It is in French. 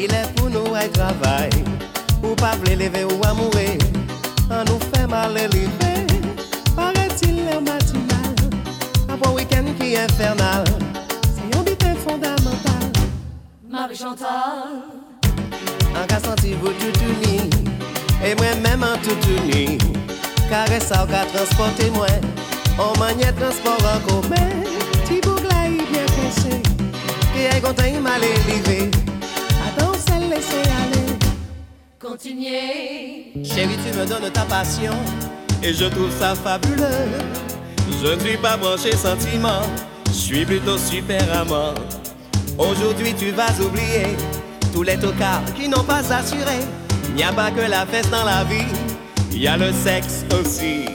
Il est pour nous à travail, ou pas lever ou amourer, on nous fait mal élevé. Paraît-il le matinal, un bon week-end qui est infernal, c'est un bit fondamental. Marie Chantal, En cas senti vous tout uni, et moi-même en tout uni, caresse ça qu'a transporté moi, on maniait transport en commun, petit caché, qui est content il m'a élevé, attends celle laisser aller. continuez. Chérie, tu me donnes ta passion et je trouve ça fabuleux. Je ne suis pas branché sentiment, je suis plutôt super amant. Aujourd'hui, tu vas oublier tous les tocards qui n'ont pas assuré. Il n'y a pas que la fête dans la vie, il y a le sexe aussi.